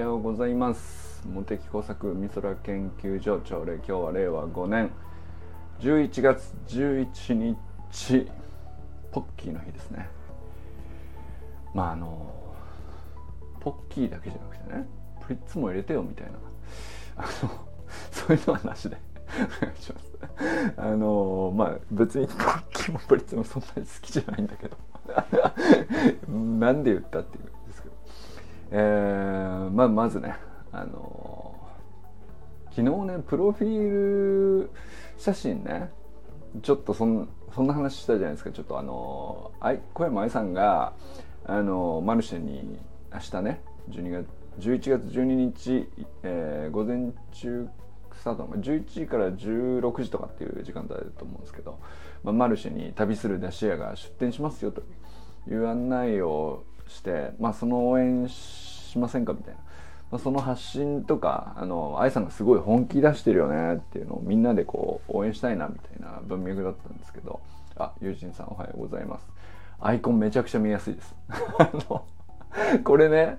ようございます。茂木工作美空研究所朝礼今日は令和5年。11月11日ポッキーの日ですね。まああのポッキーだけじゃなくてねプリッツも入れてよみたいな。あのそういうのはなしで。お願いします。あのまあ別にポッキーもプリッツもそんなに好きじゃないんだけど。なんで言ったっていう。えー、まあまずねあの昨日ねプロフィール写真ねちょっとそんそんな話したじゃないですか。ちょっとあの小山愛さんがあのマルシェに明日ね12月11月12日、えー、午前中スタートの11時から16時とかっていう時間帯だと思うんですけど、まあ、マルシェに旅する出し屋が出店しますよという案内をして、まあ、その応援ししませんか？みたいな、まあ、その発信とかあの愛さんがすごい本気出してるよねっていうのをみんなでこう応援したいなみたいな文脈だったんですけどあ友人さんおはようございます。アイコンめちゃくちゃ見やすいです。これね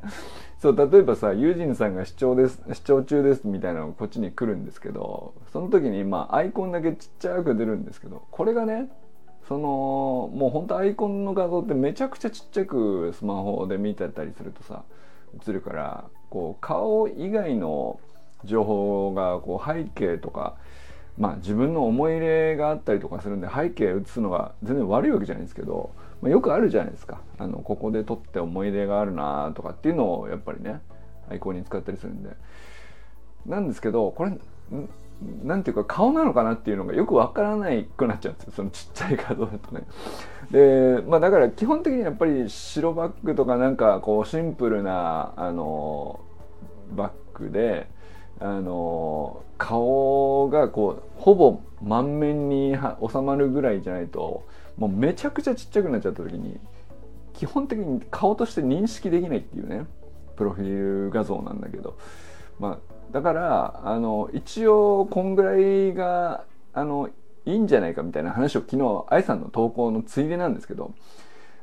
そう例えばさユージンさんが視聴です視聴中ですみたいなのがこっちに来るんですけどその時にまあアイコンだけちっちゃく出るんですけどこれがねそのもうほんとアイコンの画像ってめちゃくちゃちっちゃくスマホで見てたりするとさ映るからこう顔以外の情報がこう背景とかまあ自分の思い入れがあったりとかするんで背景映すのが全然悪いわけじゃないですけどまあ、よくあるじゃないですか。あのここで撮って思い出があるなとかっていうのをやっぱりねアイコンに使ったりするんで。なんですけどこれなんていうか顔なのかなっていうのがよくわからないくなっちゃうんですよ。そのちっちゃい画像だとね。でまあだから基本的にやっぱり白バッグとかなんかこうシンプルなあのバッグであの顔がこうほぼ満面に収まるぐらいじゃないともうめちゃくちゃちっちゃくなっちゃった時に基本的に顔として認識できないっていうねプロフィール画像なんだけど。まあだからあの一応こんぐらいがあのいいんじゃないかみたいな話を昨日愛さんの投稿のついでなんですけど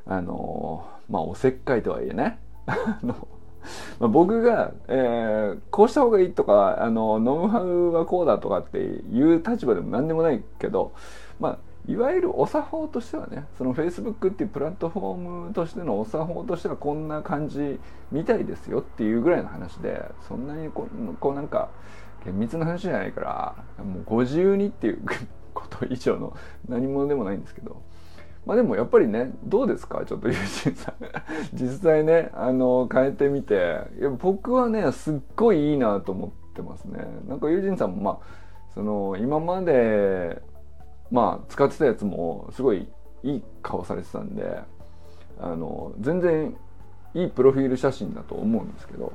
あのまあおせっかいとはいえね。あのまあ、僕が、えー、こうした方がいいとかあのノウハウはこうだとかっていう立場でも何でもないけど、まあ、いわゆるお作法としてはねその Facebook っていうプラットフォームとしてのお作法としてはこんな感じみたいですよっていうぐらいの話でそんなにこうこうなんか厳密な話じゃないからもうご自由にっていうこと以上の何者でもないんですけど。まあでもやっぱりねどうですか？ちょっと友人さん。実際ねあの変えてみて。いや僕はねすっごいいいなと思ってますね。なんか友人さんもまあその今までまあ使ってたやつもすごいいい顔されてたんであの全然いいプロフィール写真だと思うんですけど。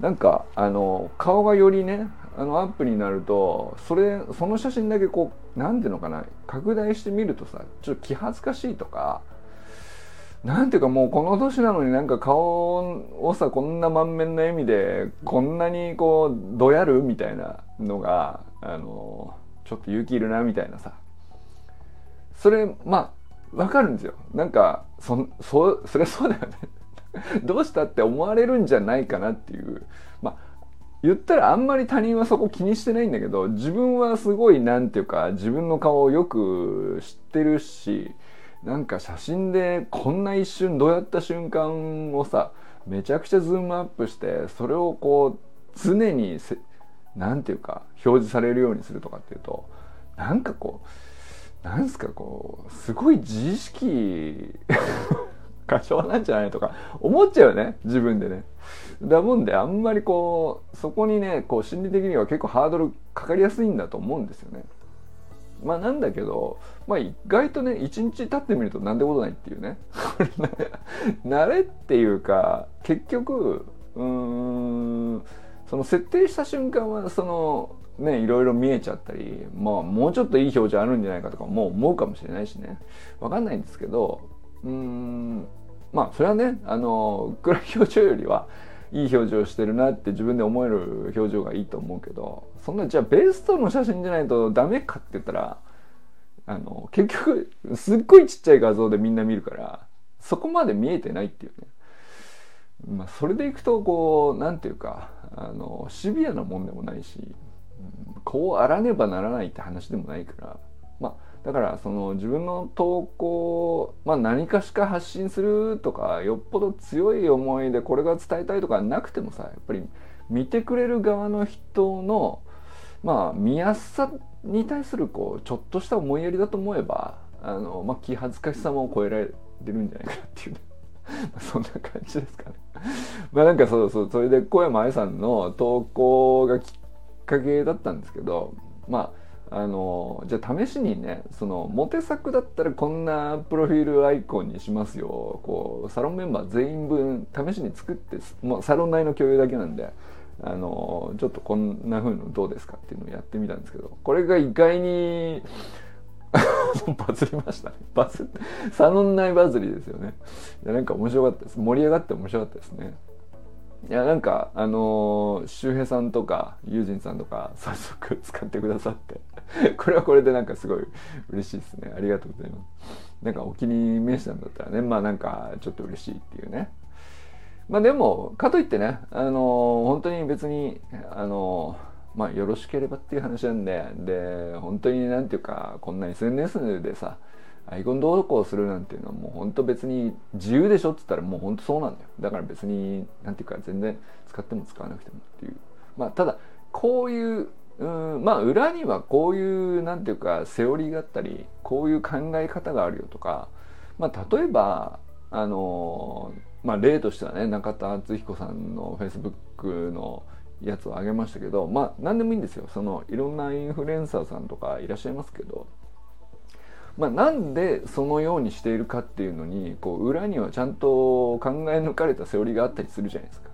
なんかあの顔がよりねあのアップになるとそれその写真だけこう何ていうのかな拡大してみるとさちょっと気恥ずかしいとかなんていうかもうこの年なのになんか顔をさこんな満面の笑みでこんなにこうどやるみたいなのがあのちょっと勇気いるなみたいなさ。それまあわかるんですよ。なんかそそそりゃそうだよね。どうしたって思われるんじゃないかなっていう。まあ言ったらあんまり他人はそこ気にしてないんだけど自分はすごいなんていうか自分の顔をよく知ってるしなんか写真でこんな一瞬どうやった瞬間をさめちゃくちゃズームアップしてそれをこう常にせなんていうか表示されるようにするとかっていうとなんかこうなんすかこうすごい自意識過剰なんじゃないとか思っちゃうよね自分でね。だもんであんまりこうそこにねこう心理的には結構ハードルかかりやすいんだと思うんですよね。まあなんだけど、まあ意外とね、一日経ってみるとなんてことないっていうね。慣れっていうか、結局、うん、その設定した瞬間はそのねいろいろ見えちゃったりまあもうちょっといい表情あるんじゃないかとかもう思うかもしれないしねわかんないんですけどうんまあそれはねあの暗い表情よりはいい表情してるなって自分で思える表情がいいと思うけどそんなじゃあベストの写真じゃないとダメかって言ったらあの結局すっごいちっちゃい画像でみんな見るからそこまで見えてないっていうね。まあ、それでいくとこう何て言うかあのシビアなもんでもないし、うん、こうあらねばならないって話でもないからまあだからその自分の投稿、まあ、何かしか発信するとかよっぽど強い思いでこれが伝えたいとかなくてもさやっぱり見てくれる側の人のまあ見やすさに対するこうちょっとした思いやりだと思えばあの、まあ、気恥ずかしさも超えられるんじゃないかなっていうね。そんな感じですかね。まあなんかそうそうそれで小山愛さんの投稿がきっかけだったんですけどまああのじゃあ試しにねそのモテ作だったらこんなプロフィールアイコンにしますよこうサロンメンバー全員分試しに作ってもうサロン内の共有だけなんであのちょっとこんな風のどうですかっていうのをやってみたんですけどこれが意外に バズりましたね。バズサロン内バズりですよね。いや、なんか面白かったです。盛り上がって面白かったですね。いや、なんか、あのー、周平さんとか、ユージンさんとか、早速使ってくださって、これはこれでなんかすごい嬉しいですね。ありがとうございます。なんかお気に召したんだったらね、まあなんかちょっと嬉しいっていうね。まあでも、かといってね、あのー、本当に別に、あのーまあよろしければっていう話なんでで本当になんていうかこんな SNS でさアイコン投稿するなんていうのはもう本当別に自由でしょっつったらもう本当そうなんだよ。だから別になんていうか全然使っても使わなくてもっていう。まあただこういううんまあ裏にはこういうなんていうかセオリーがあったりこういう考え方があるよとかまあ例えばあのまあ例としてはね中田敦彦さんのフェイスブックのやつをあげましたけどまあ何でもいいんですよ。そのいろんなインフルエンサーさんとかいらっしゃいますけどまあ、なんでそのようにしているかっていうのにこう裏にはちゃんと考え抜かれたセオリーがあったりするじゃないですか。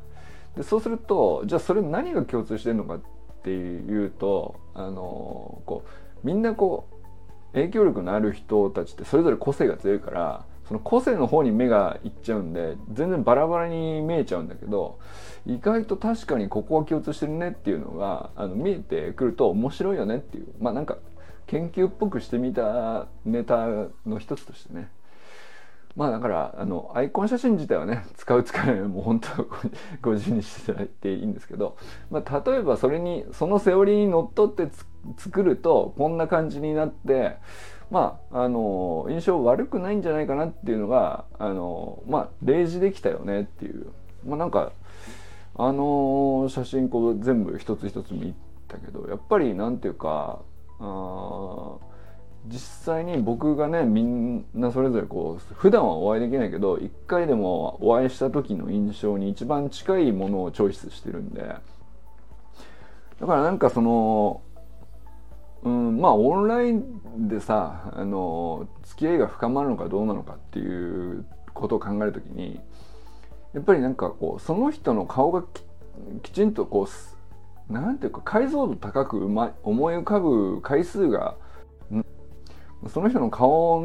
でそうするとじゃあそれ何が共通してるのかっていうとあのこうみんなこう影響力のある人たちってそれぞれ個性が強いからその個性の方に目がいっちゃうんで全然バラバラに見えちゃうんだけど意外と確かにここは共通してるねっていうのがあの見えてくると面白いよねっていうまあなんか研究っぽくしてみたネタの一つとしてね。まあだからあのアイコン写真自体はね使う使いもう本当ご自由にしていただいていいんですけど、まあ、例えばそれにそのセオリーにのっとって作るとこんな感じになってまああの印象悪くないんじゃないかなっていうのがあのまあ例示できたよねっていう。まあなんかあの写真こう全部一つ一つ見たけどやっぱりなんていうかあ実際に僕がねみんなそれぞれこう普段はお会いできないけど一回でもお会いした時の印象に一番近いものをチョイスしてるんで。だからなんかそのうんまあオンラインでさあの付き合いが深まるのかどうなのかっていうことを考える時にやっぱりなんかこうその人の顔がきちんとこうなんていうか解像度高く思い浮かぶ回数がその人の顔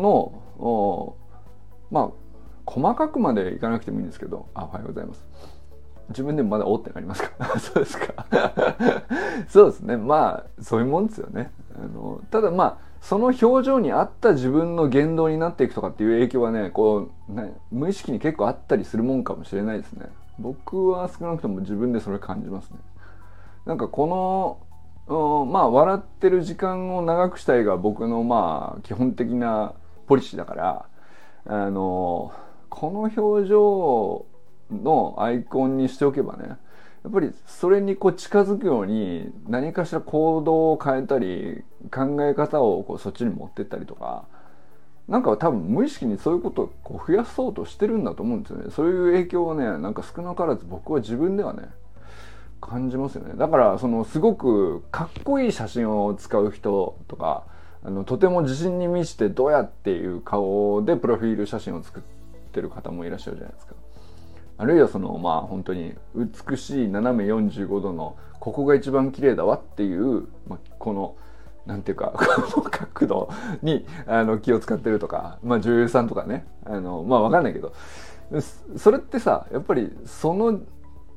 のまあ細かくまでいかなくてもいいんですけどあおはようございます。自分でもまだおってなりますか？そうですか？そうですね。まあそういうもんですよね。あのただまあその表情に合った自分の言動になっていくとかっていう影響はねこうね無意識に結構あったりするもんかもしれないですね。僕は少なくとも自分でそれ感じますね。なんかこの、うん、まあ笑ってる時間を長くしたいが僕のまあ基本的なポリシーだからあのこの表情のアイコンにしておけばねやっぱりそれにこう近づくように何かしら行動を変えたり考え方をこうそっちに持ってったりとかなんか多分無意識にそういうことをこう増やそうとしてるんだと思うんですよね。そういう影響をねなんか少なからず僕は自分ではね感じますよね。だからそのすごくかっこいい写真を使う人とかあのとても自信に満ちてどうやっていう顔でプロフィール写真を作ってる方もいらっしゃるじゃないですか。あるいはそのまあ本当に美しい斜め45度のここが一番綺麗だわっていう、まあ、このなんていうか この角度にあの気を使ってるとか、まあ、女優さんとかね。あのまあ分かんないけど。それってさやっぱりその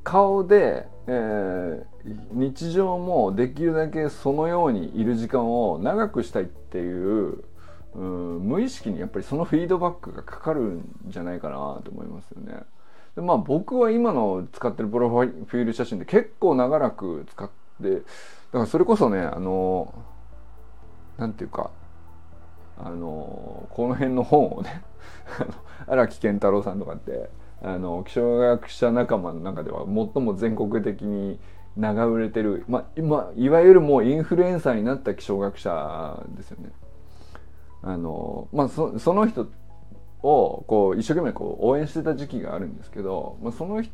顔で、えー、日常もできるだけそのようにいる時間を長くしたいっていううん無意識にやっぱりそのフィードバックがかかるんじゃないかなと思いますよね。でまあ僕は今の使ってるプロフィール写真で結構長らく使ってだからそれこそねあのなんていうかあのこの辺の本をね 荒木健太郎さんとかってあの気象学者仲間の中では最も全国的に長売れてる、まあ、今いわゆるもうインフルエンサーになった気象学者ですよね。あのまあそその人をこう一生懸命こう応援してた時期があるんですけど、まあ、その人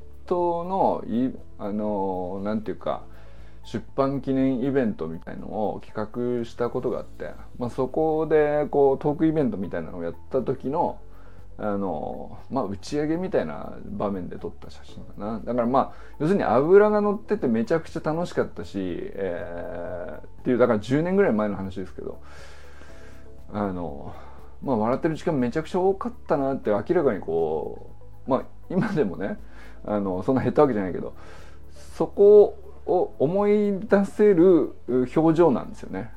のいあのなんていうか出版記念イベントみたいのを企画したことがあって、まあ、そこでこうトークイベントみたいなのをやった時のあのまあ打ち上げみたいな場面で撮った写真かなだからまあ要するに油が乗っててめちゃくちゃ楽しかったし、えー、っていうだから10年ぐらい前の話ですけどあのまあ笑ってる時間めちゃくちゃ多かったなって明らかにこうまあ今でもねあのそんな減ったわけじゃないけどそこを思い出せる表情なんですよね。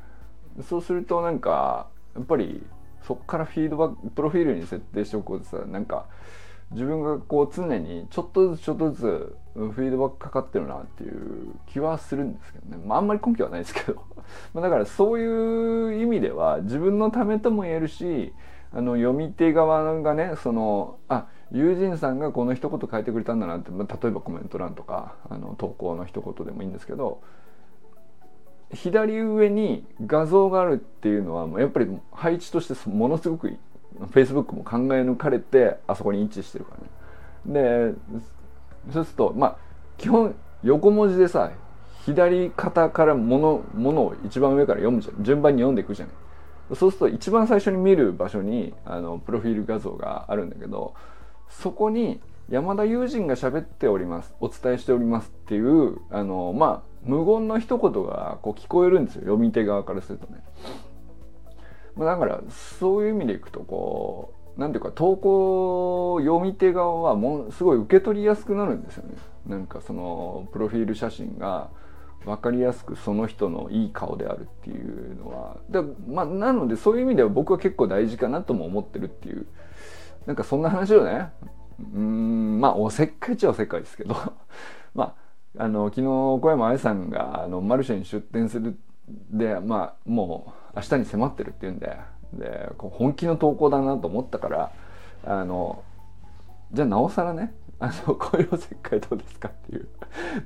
そうするとなんかやっぱりそこからフィードバックプロフィールに設定しておくとさなんか自分がこう常にちょっとずつちょっとずつフィードバックかかってるなっていう気はするんですけどね、まあ、あんまり根拠はないですけど。まだからそういう意味では自分のためとも言えるしあの読み手側がねそのあ友人さんがこの一言書いてくれたんだなって、まあ、例えばコメント欄とかあの投稿の一言でもいいんですけど左上に画像があるっていうのはやっぱり配置としてものすごく Facebook も考え抜かれてあそこに位置してるからね。でそうするとまあ基本横文字でさ左肩からものものを一番上から読むじゃん順番に読んでいくじゃないそうすると一番最初に見る場所にあのプロフィール画像があるんだけどそこに山田友人が喋っておりますお伝えしておりますっていうあのまあ無言の一言がこう聞こえるんですよ読み手側からするとね。まあ、だからそういう意味でいくとこうなんていうか投稿読み手側はもすごい受け取りやすくなるんですよね。なんかそのプロフィール写真が分かりやすくその人のいい顔であるっていうのはで、まあ、なのでそういう意味では僕は結構大事かなとも思ってるっていうなんかそんな話をねうんまあおせっかいっちゃおせっかいですけど まああの昨日小山愛さんがあのマルシェに出店するでまあもう明日に迫ってるっていうんでで本気の投稿だなと思ったからあのじゃあなおさらねあのこういうおせっかいどうですかっていう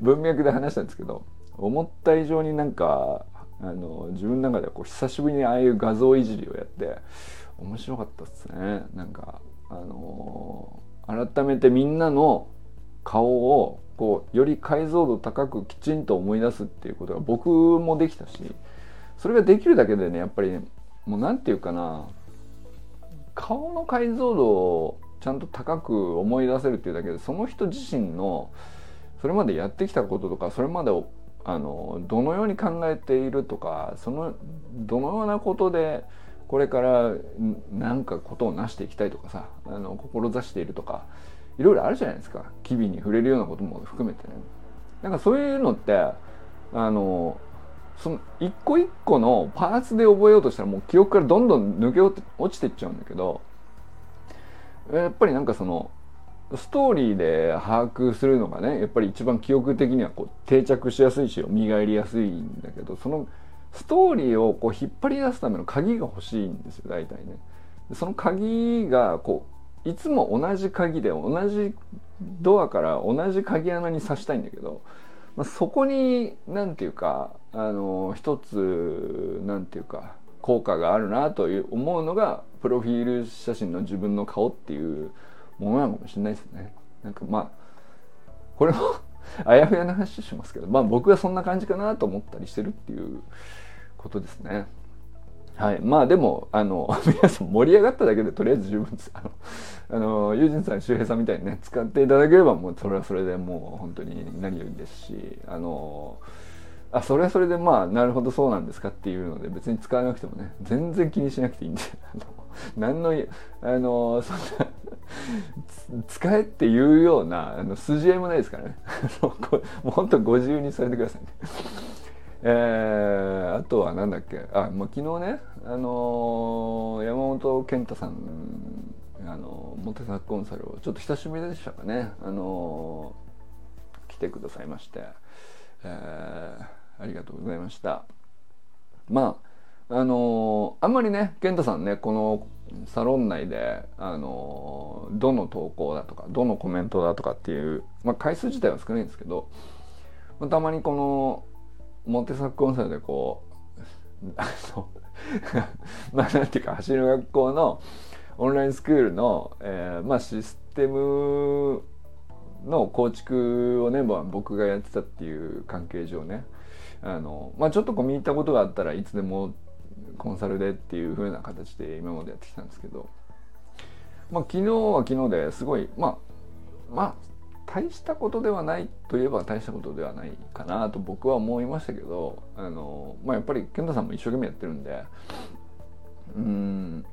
文脈で話したんですけど思った以上になんかあの自分の中ではこう久しぶりにああいう画像いじりをやって面白かったっすね。なんかあの改めてみんなの顔をこうより解像度高くきちんと思い出すっていうことが僕もできたしそれができるだけでねやっぱり、ね、もう何て言うかな顔の解像度をちゃんと高く思い出せるっていうだけでその人自身のそれまでやってきたこととかそれまでをあのどのように考えているとかそのどのようなことでこれから何かことを成していきたいとかさあの志しているとかいろいろあるじゃないですか機微に触れるようなことも含めてねなんかそういうのってあのその一個一個のパーツで覚えようとしたらもう記憶からどんどん抜け落ちていっちゃうんだけどやっぱりなんかそのストーリーで把握するのがねやっぱり一番記憶的にはこう定着しやすいし見返りやすいんだけどそのストーリーをこう引っ張り出すための鍵が欲しいんですよ大体ね。その鍵がこういつも同じ鍵で同じドアから同じ鍵穴に刺したいんだけど、まあ、そこに何て言うかあの一つ何て言うか効果があるなという思うのがプロフィール写真の自分の顔っていうものなのかもしれないですね。なんかまあこれも あやふやな話しますけどまあ僕はそんな感じかなと思ったりしてるっていうことですね。はい。まあでも、あの、皆さん盛り上がっただけでとりあえず十分です。あの、あの、ユージンさん、周平さんみたいにね、使っていただければもうそれはそれでもう本当に何よりですし、あの、あ、それはそれでまあ、なるほどそうなんですかっていうので別に使わなくてもね、全然気にしなくていいんで、あの、何の、あの、そんな、使えっていうような、あの、筋合いもないですからね。もう本当ご自由にされてくださいね。えー、あとは何だっけ？あ、まあ、昨日ね、あのー、山本健太さんあののモテサコンサルをちょっと久しぶりでしたかね。あの来てくださいまして、えー、ありがとうございました。まああのあんまりね健太さんねこのサロン内であのどの投稿だとかどのコメントだとかっていう、まあ、回数自体は少ないんですけど、まあ、たまにこのモテサックコンサルでこうあの まあなんていうか走る学校のオンラインスクールの、えー、まあシステムの構築をね、まあ、僕がやってたっていう関係上ねあの、まあ、ちょっと込み入ったことがあったらいつでもコンサルでっていう風な形で今までやってきたんですけど、まあ、昨日は昨日ですごいまあまあ大したことではないといえば大したことではないかなと僕は思いましたけどあの、まあ、やっぱり健太さんも一生懸命やってるんでうん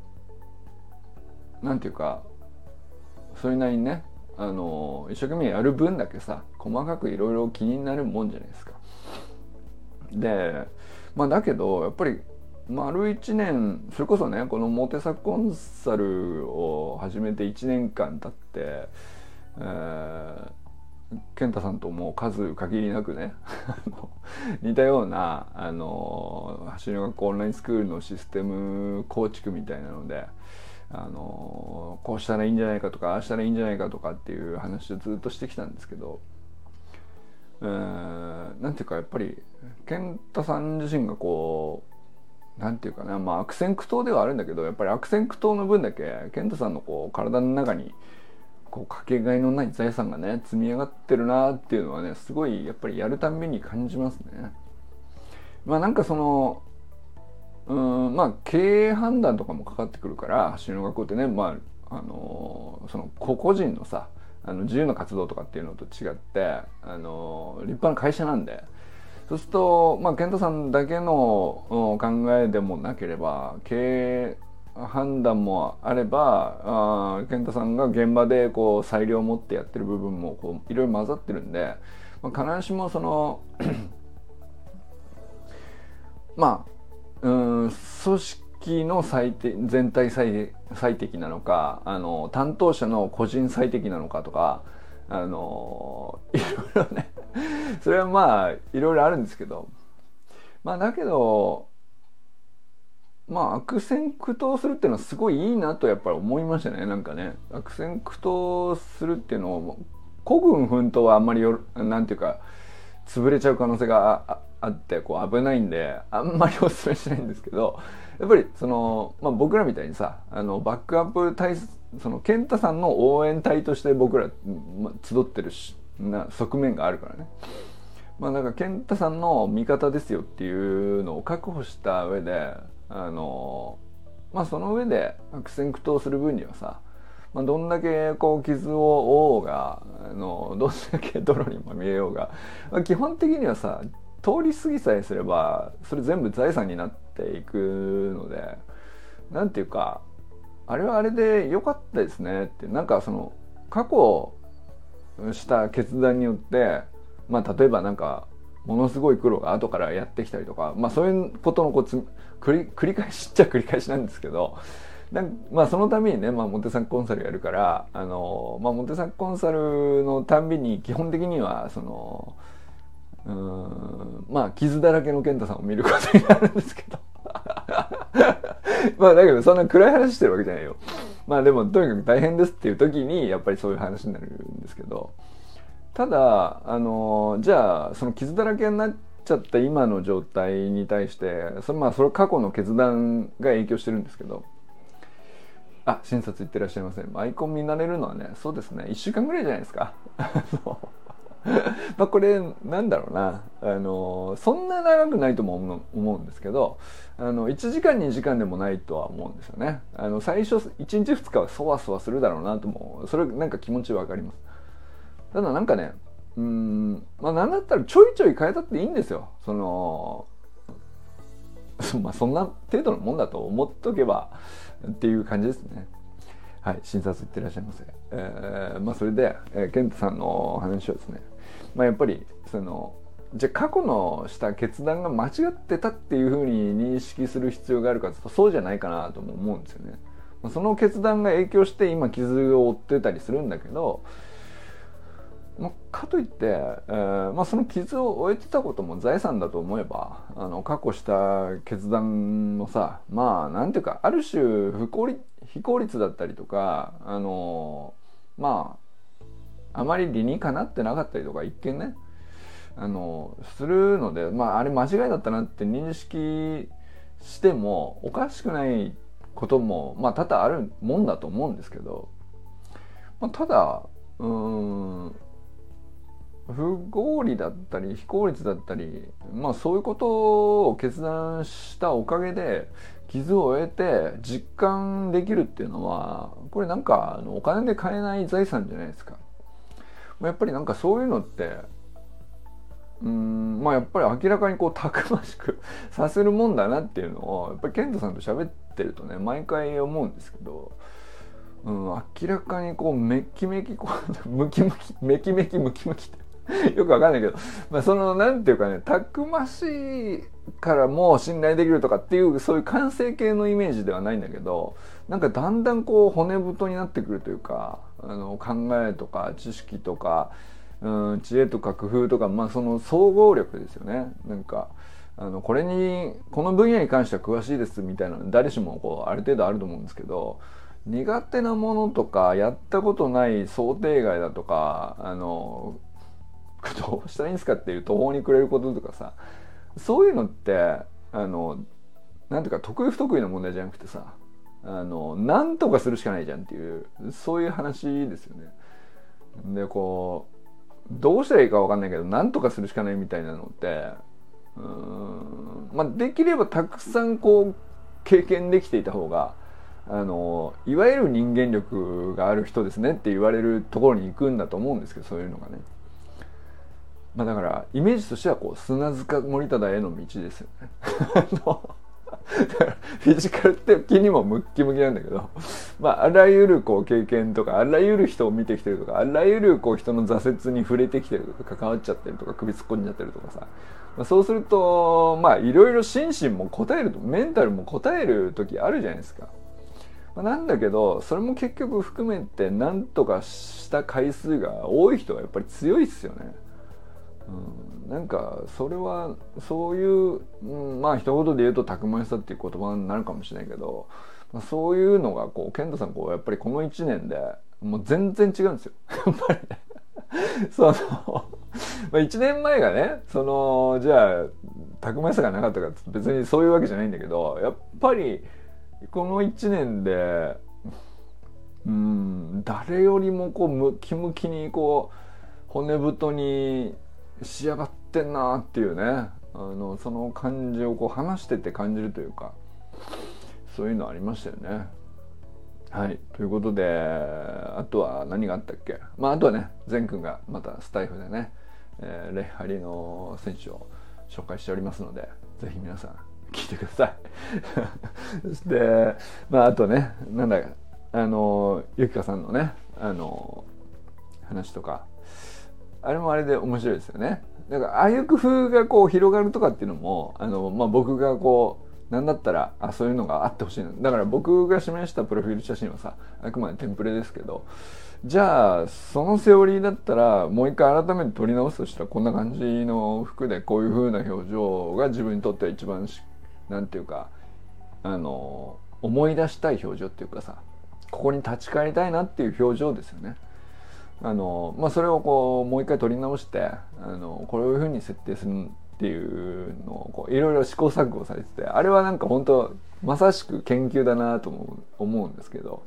なんていうかそれなりにねあの一生懸命やる分だけさ細かくいろいろ気になるもんじゃないですか。でまあだけどやっぱり丸1年それこそねこのモテサコンサルを始めて1年間経って、え、健太さんとも数限りなくね 似たようなあの走り学校オンラインスクールのシステム構築みたいなのであのこうしたらいいんじゃないかとかああしたらいいんじゃないかとかっていう話をずっとしてきたんですけど、えー、なんていうかやっぱり健太さん自身がこうなんていうかなまあ悪戦苦闘ではあるんだけどやっぱり悪戦苦闘の分だけ健太さんのこう体の中にこうかけがえのない財産がね積み上がってるなっていうのはねすごいやっぱりやるたびに感じますね。まあなんかそのうんまあ経営判断とかもかかってくるから走りの学校ってねまああのその個々人のさあの自由な活動とかっていうのと違ってあの立派な会社なんでそうすると、まあ、健太さんだけの考えでもなければ経営判断もあればあ健太さんが現場でこう裁量を持ってやってる部分もこういろいろ混ざってるんで、まあ、必ずしもその まあうん組織の最適全体最最適なのかあの担当者の個人最適なのかとかあの いろいろねそれはまあいろいろあるんですけどまあだけどまあ悪戦苦闘するっていうのはすごいいいなとやっぱり思いましたねなんかね悪戦苦闘するっていうのを孤軍奮闘はあんまりよなんていうか潰れちゃう可能性があってこう危ないんであんまりお勧めしないんですけどやっぱりその、まあ、僕らみたいにさあのバックアップ体その健太さんの応援隊として僕ら、まあ、集ってるしな側面があるからね。まあなんか健太さんの味方ですよっていうのを確保した上であのまあその上で悪戦苦闘する分にはさ、まあ、どんだけこう傷を負おうがあのどんだけ泥にまみえようが、まあ、基本的にはさ通り過ぎさえすればそれ全部財産になっていくのでなんていうかあれはあれで良かったですねってなんかその過去した決断によってまあ例えばなんかものすごい苦労が後からやってきたりとかまあそういうことのこつ繰り繰り返しっちゃ繰り返しなんですけどまあそのためにね、まあ、モテサクコンサルやるからあの、まあ、モテサクコンサルのたんびに基本的にはそのうんまあ傷だらけの健太さんを見ることになるんですけど まあだけどそんな暗い話してるわけじゃないよ。まあでもとにかく大変ですっていう時にやっぱりそういう話になるんですけどただあのじゃあその傷だらけになっちゃった今の状態に対してそれまあそれ過去の決断が影響してるんですけど。あ診察行ってらっしゃいませアイコン見慣れるのはねそうですね。1週間ぐらいじゃないですか。まあこれなんだろうな。あのそんな長くないとも思うんですけどあの1時間2時間でもないとは思うんですよね。あの最初1日2日はそわそわするだろうなと思うそれなんか気持ちわかります。ただなんかねうんまあなんだったらちょいちょい変えたっていいんですよ。その まあそんな程度のもんだと思っとけばっていう感じですね。はい診察行ってらっしゃいませ。えー、まあそれで、えー、ケントさんの話はですねまあ、やっぱりそのじゃあ過去のした決断が間違ってたっていうふうに認識する必要があるかとそうじゃないかなとも思うんですよね。その決断が影響して今傷を負ってたりするんだけど、まあ、かといって、えーまあ、その傷を負えてたことも財産だと思えばあの過去した決断もさまあなんていうかある種不効率非効率だったりとかあのまああまり理にかなってなかったりとか一見ねあのするのでまああれ間違いだったなって認識してもおかしくないこともまあ多々あるもんだと思うんですけど、まあ、ただうん不合理だったり非効率だったりまあそういうことを決断したおかげで傷を負えて実感できるっていうのはこれなんかお金で買えない財産じゃないですか。やっぱりなんかそういうのってうんまあやっぱり明らかにこうたくましく させるもんだなっていうのをやっぱりケントさんと喋ってるとね毎回思うんですけど、うん、明らかにこうメキメキこう ムキムキメキメキムキムキって よくわかんないけど、まあ、そのなんていうかねたくましいからもう信頼できるとかっていうそういう完成形のイメージではないんだけどなんかだんだんこう骨太になってくるというかあの考えとか知識とか、うん、知恵とか工夫とか、まあ、その総合力ですよね。なんかあのこれにこの分野に関しては詳しいですみたいなの誰しもこうある程度あると思うんですけど苦手なものとかやったことない想定外だとかあのどうしたらいいんですかっていう途方に暮れることとかさそういうのってあのなんていうか得意不得意の問題じゃなくてさあのなんとかするしかないじゃんっていうそういう話ですよね。でこうどうしたらいいか分かんないけどなんとかするしかないみたいなのってうんまあできればたくさんこう経験できていた方があのいわゆる人間力がある人ですねって言われるところに行くんだと思うんですけどそういうのがね。まあだからイメージとしてはこう砂塚森忠への道ですよね。フィジカル的にもムッキムキなんだけど、まあ、あらゆるこう経験とかあらゆる人を見てきてるとかあらゆるこう人の挫折に触れてきてるとか関わっちゃってるとか首突っ込んじゃってるとかさ、まあ、そうするとまあいろいろ心身も答えるとメンタルも答える時あるじゃないですか。まあ、なんだけどそれも結局含めて何とかした回数が多い人はやっぱり強いっすよね。うん、なんかそれはそういう、うん、まあ一言で言うとたくましさっていう言葉になるかもしれないけど、まあ、そういうのがこう健太さんこうやっぱりこの1年でもう全然違うんですよ。やっぱり ね。そのまあ1年前がねそのじゃあたくましさがなかったか別にそういうわけじゃないんだけどやっぱりこの1年でうん誰よりもこうムキムキにこう骨太に仕上がってんなっていうねあのその感じをこう話してて感じるというかそういうのありましたよね。はい。ということで、あとは何があったっけ？まあ、あとはね、善くんがまたスタイフでね、えー、レッハリの選手を紹介しておりますので、ぜひ皆さん聞いてください。そして、まあ、あとね、なんだあの、ゆきかさんのね、あの、話とか、あれもあれで面白いですよね。だからああいう工夫がこう広がるとかっていうのもあの、まあ、僕がこうなんだったらあそういうのがあってほしいのだから僕が示したプロフィール写真はさあくまでテンプレですけどじゃあそのセオリーだったらもう一回改めて撮り直すとしたらこんな感じの服でこういう風な表情が自分にとっては一番なんていうかあの思い出したい表情っていうかさここに立ち返りたいなっていう表情ですよね。あの、まあ、それをこうもう一回取り直してあのこういうふうに設定するっていうのをこういろいろ試行錯誤されててあれはなんか本当まさしく研究だなと思う思うんですけど、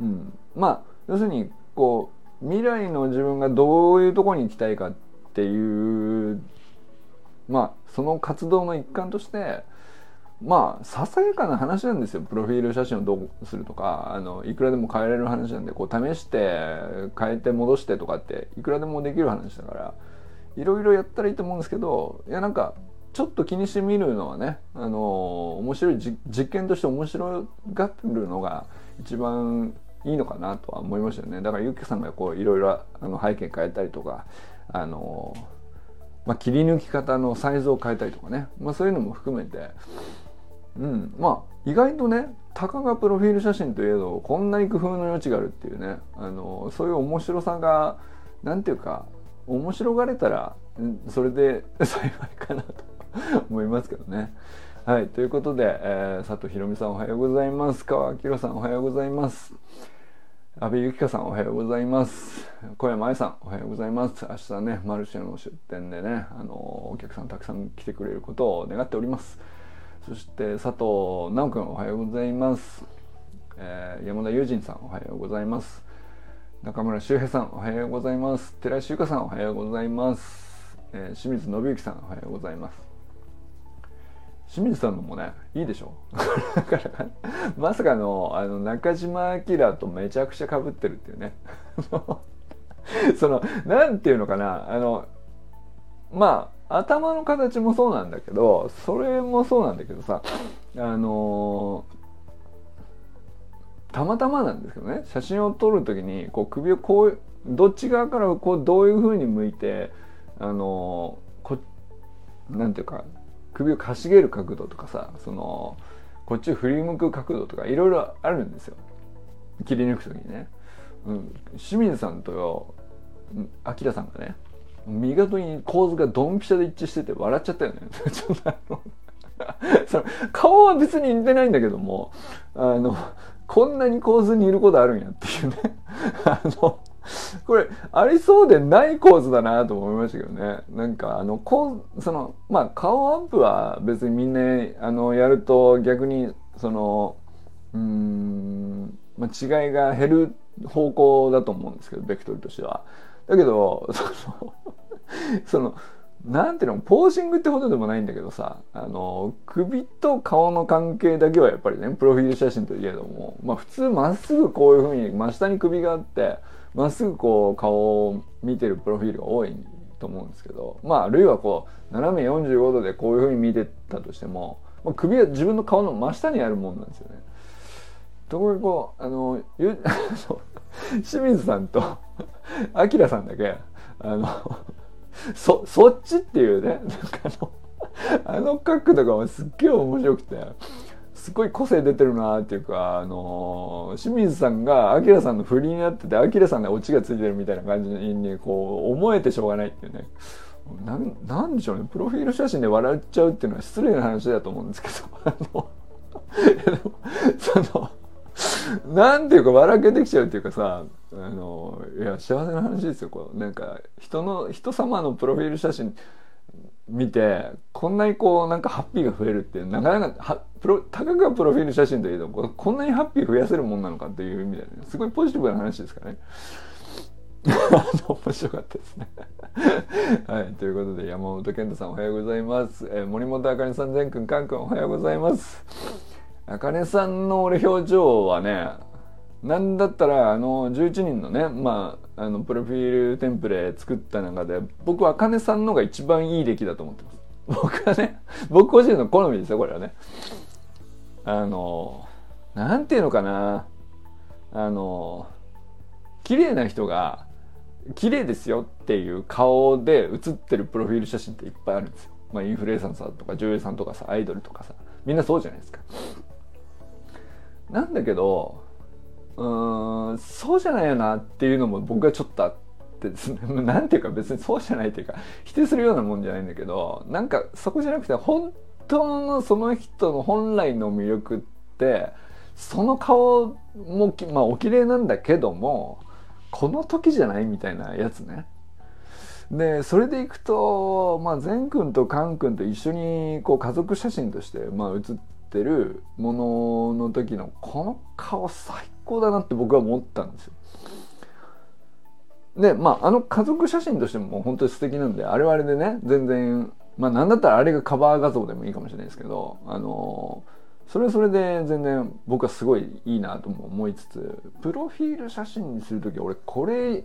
うん、まあ要するにこう未来の自分がどういうとこに行きたいかっていうまあその活動の一環としてまあささやかな話なんですよ。プロフィール写真をどうするとかあのいくらでも変えられる話なんでこう試して変えて戻してとかっていくらでもできる話だからいろいろやったらいいと思うんですけどいやなんかちょっと気にしてみるのはねあの面白い実験として面白がるのが一番いいのかなとは思いましたよね。だからゆきさんがこういろいろあの背景変えたりとかあのまあ、切り抜き方のサイズを変えたりとかね、まあ、そういうのも含めてうん、まあ意外とねたかがプロフィール写真といえどこんなに工夫の余地があるっていうねあのそういう面白さが何ていうか面白がれたらそれで 幸いかなと 思いますけどね。はい、ということで、えー、佐藤ひろみさんおはようございます。川明さんおはようございます。安倍由紀香さんおはようございます。小山愛さんおはようございます。明日ね、マルシェの出店でね、あのお客さんたくさん来てくれることを願っております。そして佐藤直君おはようございます。えー、山田友人さんおはようございます。中村修平さんおはようございます。寺石由香さんおはようございます。えー、清水信之さんおはようございます。清水さんのもねいいでしょ？だからまさかのあの中島明とめちゃくちゃかぶってるっていうね そのなんていうのかなあのまあ頭の形もそうなんだけどそれもそうなんだけどさあのたまたまなんですけどね写真を撮る時にこう首をこうどっち側からこうどういうふうに向いてあのこなんていうか首をかしげる角度とかさそのこっちを振り向く角度とかいろいろあるんですよ。切り抜く時にね、うん、清水さんと明さんがね見事に構図がドンピシャで一致してて笑っちゃったよね。その顔は別に似てないんだけどもあのこんなに構図にいることあるんやっていうね。あのこれありそうでない構図だなと思いましたけどね。なんかあのこうそのまあ顔アップは別にみんなあのやると逆にそのうん、まあ、違いが減る方向だと思うんですけどベクトルとしては。だけどその そのなんていうのポージングってほどでもないんだけどさあの首と顔の関係だけはやっぱりねプロフィール写真といえどもまあ普通まっすぐこういうふうに真下に首があってまっすぐこう顔を見てるプロフィールが多いと思うんですけどまああるいはこう斜め45度でこういうふうに見てたとしても、まあ、首は自分の顔の真下にあるもんなんですよね。ところがこうあの 清水さんと明さんだけあの そそっちっていうねなんかあのあの角度がすっげえ面白くてすごい個性出てるなっていうか、あの清水さんがアキラさんの振りになっててアキラさんがオチがついてるみたいな感じにこう思えてしょうがないっていうね。なんなんでしょうね。プロフィール写真で笑っちゃうっていうのは失礼な話だと思うんですけどあの その なんていうか笑けてきちゃうっていうかさあのいや幸せな話ですよこうなんか人の人様のプロフィール写真見てこんなにこうなんかハッピーが増えるってなかなかはプロたかがプロフィール写真といえどこんなにハッピー増やせるもんなのかっていう意味で、ね、すごいポジティブな話ですからね。面白かったですね はい、ということで山本健太さんおはようございます。えー、森本あかねさん、善くん、かんくんおはようございます。あかねさんの俺表情はね、なんだったらあの11人のね、まあ、あのプロフィールテンプレ作った中で僕は茜さんのが一番いい出来だと思ってます 僕はね僕個人の好みですよこれはねあのなんていうのかなあの綺麗な人が綺麗ですよっていう顔で写ってるプロフィール写真っていっぱいあるんですよ。まあ、インフルエンサーとか女優さんとかさアイドルとかさみんなそうじゃないですか。なんだけどうんそうじゃないよなっていうのも僕はちょっとあってですね なんていうか別にそうじゃないっていうか否定するようなもんじゃないんだけどなんかそこじゃなくて本当のその人の本来の魅力ってその顔もまあお綺麗なんだけどもこの時じゃないみたいなやつね。でそれでいくと、まあ、善くんとカンくんと一緒にこう家族写真として、まあ、写っててるものの時のこの顔最高だなって僕は思ったんですよ。でまああの家族写真としても本当に素敵なんであれはあれでね全然まあ何だったらあれがカバー画像でもいいかもしれないですけどあのそれはそれで全然僕はすごいいいなとも思いつつプロフィール写真にする時俺これ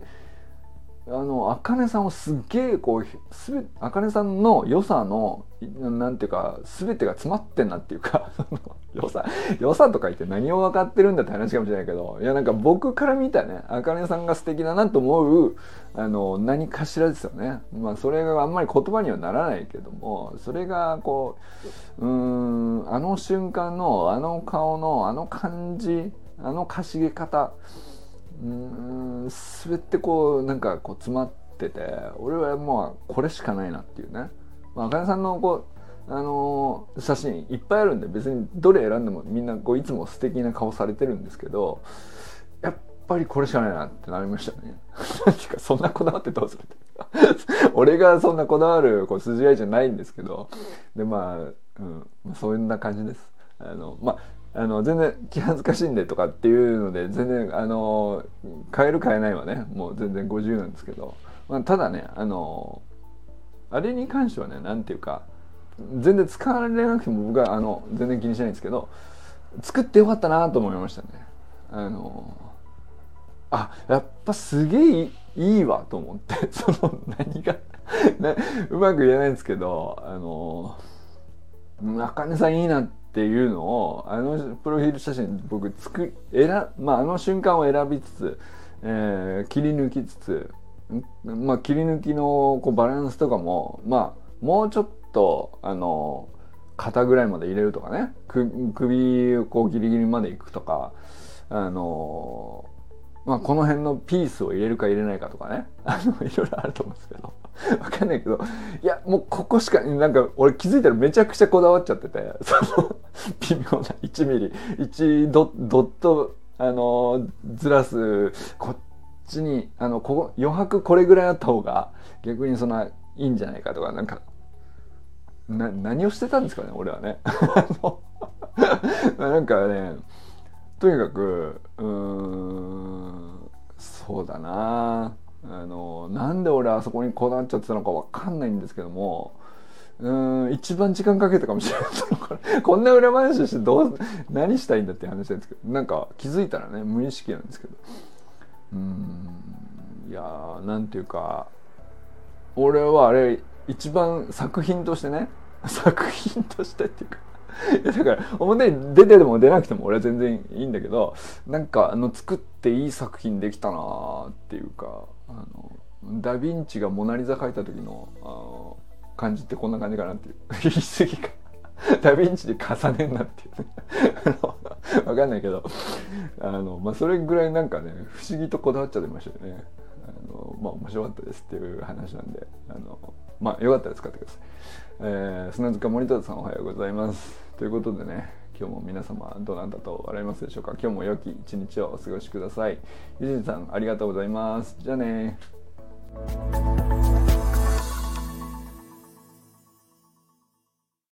あの茜さんをすっげえこうすべ茜さんの良さのなんていうか全てが詰まってんなっていうか 良さ良さとか言って何を分かってるんだって話かもしれないけどいやなんか僕から見たね茜さんが素敵だなと思うあの何かしらですよね。まあそれがあんまり言葉にはならないけどもそれがこううんあの瞬間のあの顔のあの感じあのかしげ方うん全てこうなんかこう詰まってて俺はもうこれしかないなっていうね、まあかねさんのこうあのー、写真いっぱいあるんで別にどれ選んでもみんなこういつも素敵な顔されてるんですけどやっぱりこれしかないなってなりましたね。何かそんなこだわってどうする俺がそんなこだわるこう筋合いじゃないんですけどでまあ、うん、そんな感じです。あのまああの全然気恥ずかしいんでとかっていうので全然あの変える変えないはねもう全然50なんですけど、まあ、ただねあのあれに関してはね何ていうか全然使われなくても僕はあの全然気にしないんですけど作ってよかったなと思いましたね。あのあやっぱすげえいいわと思って その何がうまく言えないんですけどあの中根さんいいなってっていうのをあのプロフィール写真僕作選、まあ、あの瞬間を選びつつ、えー、切り抜きつつ、まあ、切り抜きのこうバランスとかもまあもうちょっとあの肩ぐらいまで入れるとかね。首をこうギリギリまでいくとかあのまあ、この辺のピースを入れるか入れないかとかね。あのいろいろあると思うんですけど。わかんないけどいやもうここしかなんか俺気づいたらめちゃくちゃこだわっちゃってて その微妙な1ミリ。1ドドットあのずらすこっちにあのここ余白これぐらいあった方が逆にそんないいんじゃないかとかなんかな何をしてたんですかね俺はね。なんかねとにかくうんそうだな。あのなんで俺あそこにこだわっちゃってたのか分かんないんですけどもうん一番時間かけたかもしれない こんな裏話してどう何したいんだって話なんですけどなんか気づいたらね無意識なんですけど。うんいやーなんていうか俺はあれ一番作品としてね 作品としてっていうかだから表に出てでも出なくても俺は全然いいんだけどなんかあの作っていい作品できたなっていうかあのダ・ヴィンチが「モナ・リザ」描いた時のあの感じってこんな感じかなっていう。言い過ぎかダ・ヴィンチで重ねんなっていう わかんないけど。あの、まあ、それぐらいなんかね不思議とこだわっちゃってましたよね。あのまあ面白かったですっていう話なんで。あのまあよかったら使ってください、えー、砂塚森田さんおはようございます。ということでね今日も皆様どうなんだと笑いますでしょうか？今日も良き一日をお過ごしください。ゆじんさんありがとうございます。じゃあね。